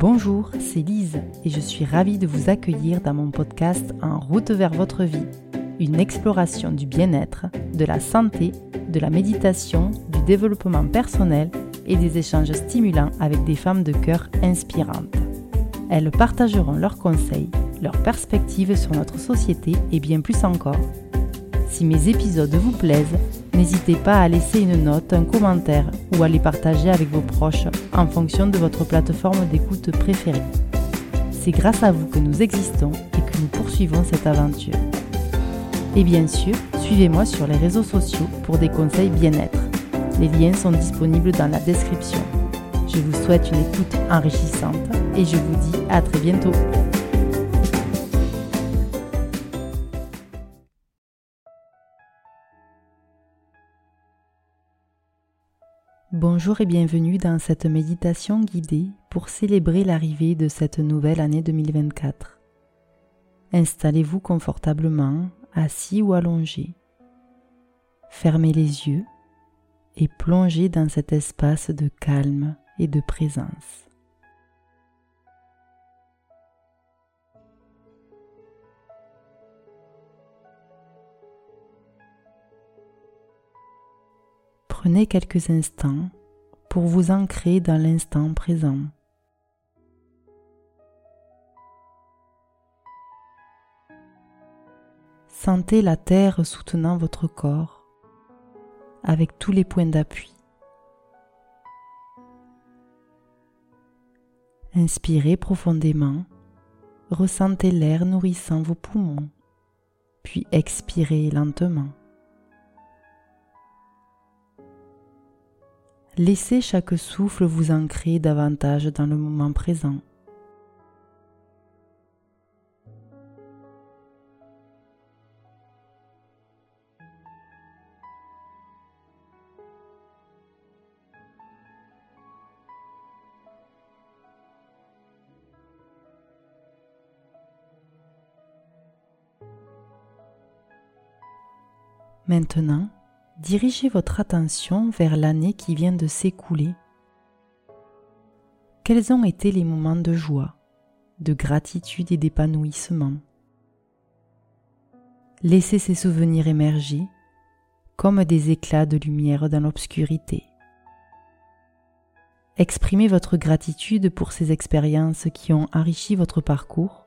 Bonjour, c'est Lise et je suis ravie de vous accueillir dans mon podcast En route vers votre vie, une exploration du bien-être, de la santé, de la méditation, du développement personnel et des échanges stimulants avec des femmes de cœur inspirantes. Elles partageront leurs conseils, leurs perspectives sur notre société et bien plus encore. Si mes épisodes vous plaisent, n'hésitez pas à laisser une note, un commentaire ou à les partager avec vos proches en fonction de votre plateforme d'écoute préférée. C'est grâce à vous que nous existons et que nous poursuivons cette aventure. Et bien sûr, suivez-moi sur les réseaux sociaux pour des conseils bien-être. Les liens sont disponibles dans la description. Je vous souhaite une écoute enrichissante et je vous dis à très bientôt. Bonjour et bienvenue dans cette méditation guidée pour célébrer l'arrivée de cette nouvelle année 2024. Installez-vous confortablement, assis ou allongé. Fermez les yeux et plongez dans cet espace de calme et de présence. Prenez quelques instants pour vous ancrer dans l'instant présent. Sentez la terre soutenant votre corps avec tous les points d'appui. Inspirez profondément, ressentez l'air nourrissant vos poumons, puis expirez lentement. Laissez chaque souffle vous ancrer davantage dans le moment présent. Maintenant, dirigez votre attention vers l'année qui vient de s'écouler. Quels ont été les moments de joie, de gratitude et d'épanouissement? Laissez ces souvenirs émerger comme des éclats de lumière dans l'obscurité. Exprimez votre gratitude pour ces expériences qui ont enrichi votre parcours.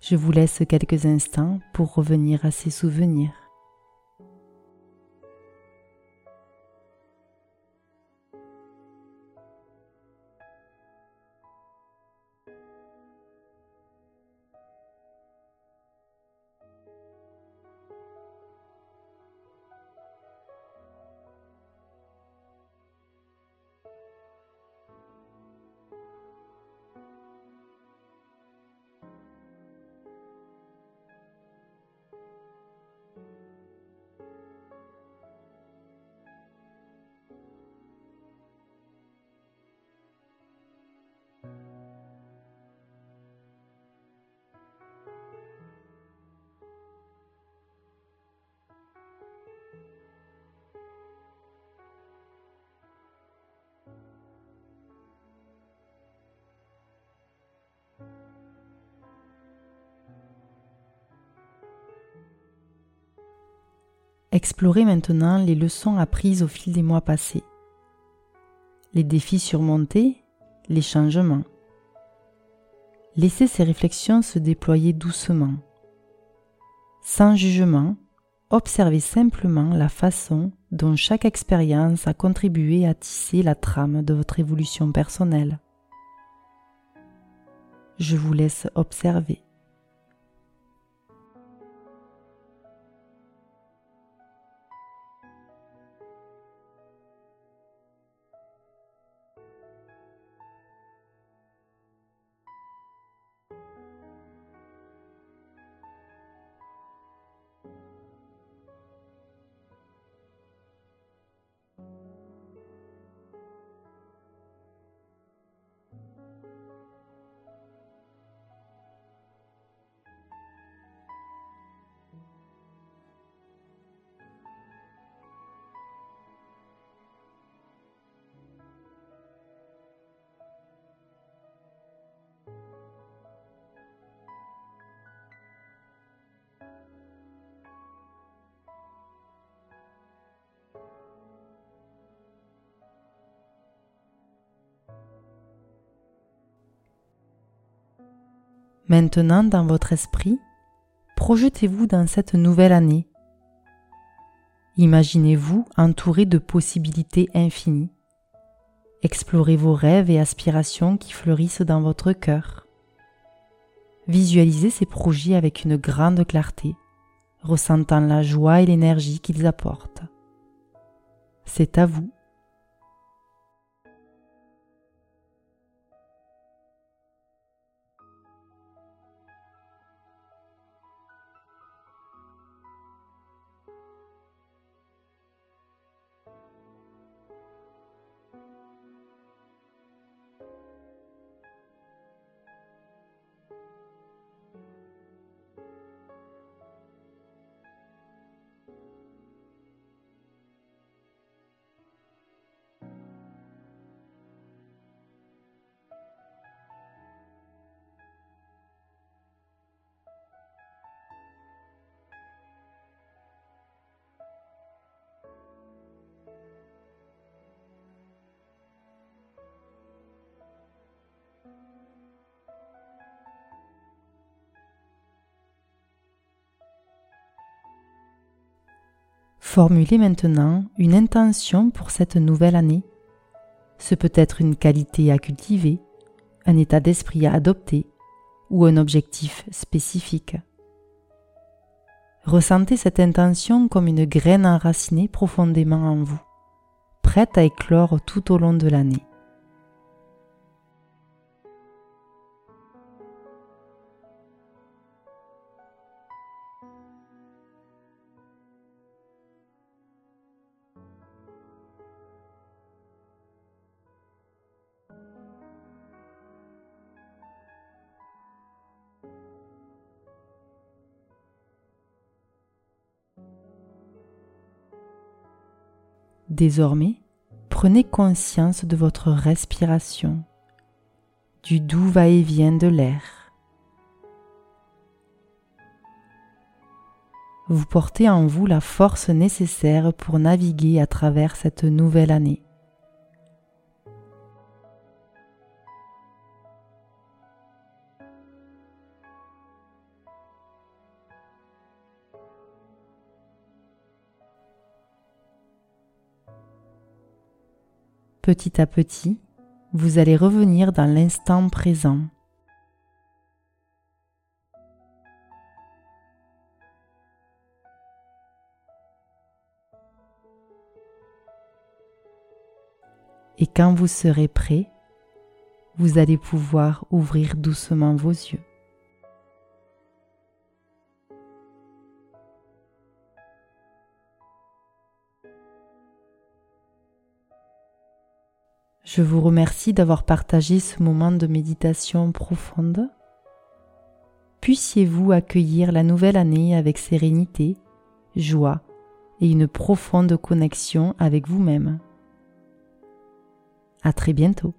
Je vous laisse quelques instants pour revenir à ces souvenirs. Explorez maintenant les leçons apprises au fil des mois passés, les défis surmontés, les changements. Laissez ces réflexions se déployer doucement. Sans jugement, observez simplement la façon dont chaque expérience a contribué à tisser la trame de votre évolution personnelle. Je vous laisse observer. Maintenant, dans votre esprit, projetez-vous dans cette nouvelle année. Imaginez-vous entouré de possibilités infinies. Explorez vos rêves et aspirations qui fleurissent dans votre cœur. Visualisez ces projets avec une grande clarté, ressentant la joie et l'énergie qu'ils apportent. C'est à vous Formulez maintenant une intention pour cette nouvelle année. Ce peut être une qualité à cultiver, un état d'esprit à adopter ou un objectif spécifique. Ressentez cette intention comme une graine enracinée profondément en vous, prête à éclore tout au long de l'année. Désormais, prenez conscience de votre respiration, du doux va-et-vient de l'air. Vous portez en vous la force nécessaire pour naviguer à travers cette nouvelle année. Petit à petit, vous allez revenir dans l'instant présent. Et quand vous serez prêt, vous allez pouvoir ouvrir doucement vos yeux. Je vous remercie d'avoir partagé ce moment de méditation profonde. Puissiez-vous accueillir la nouvelle année avec sérénité, joie et une profonde connexion avec vous-même. À très bientôt.